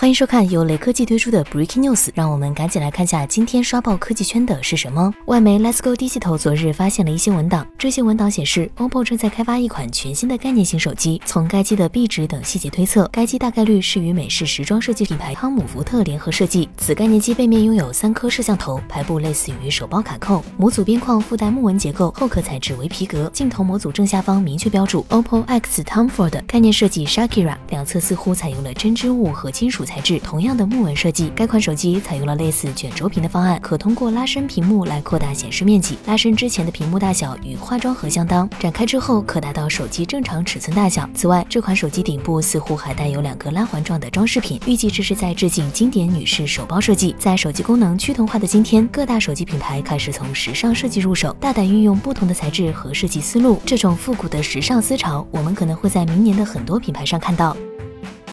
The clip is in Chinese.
欢迎收看由雷科技推出的 Breaking News，让我们赶紧来看下今天刷爆科技圈的是什么。外媒 Let's Go 低系头昨日发现了一些文档，这些文档显示，OPPO 正在开发一款全新的概念型手机。从该机的壁纸等细节推测，该机大概率是与美式时装设计品牌汤姆福特联合设计。此概念机背面拥有三颗摄像头，排布类似于手包卡扣，模组边框附带木纹结构，后壳材质为皮革。镜头模组正下方明确标注 OPPO X Tom Ford，概念设计 Shakira，两侧似乎采用了针织物和金属。材质同样的木纹设计，该款手机采用了类似卷轴屏的方案，可通过拉伸屏幕来扩大显示面积。拉伸之前的屏幕大小与化妆盒相当，展开之后可达到手机正常尺寸大小。此外，这款手机顶部似乎还带有两个拉环状的装饰品，预计这是在致敬经典女士手包设计。在手机功能趋同化的今天，各大手机品牌开始从时尚设计入手，大胆运用不同的材质和设计思路。这种复古的时尚思潮，我们可能会在明年的很多品牌上看到。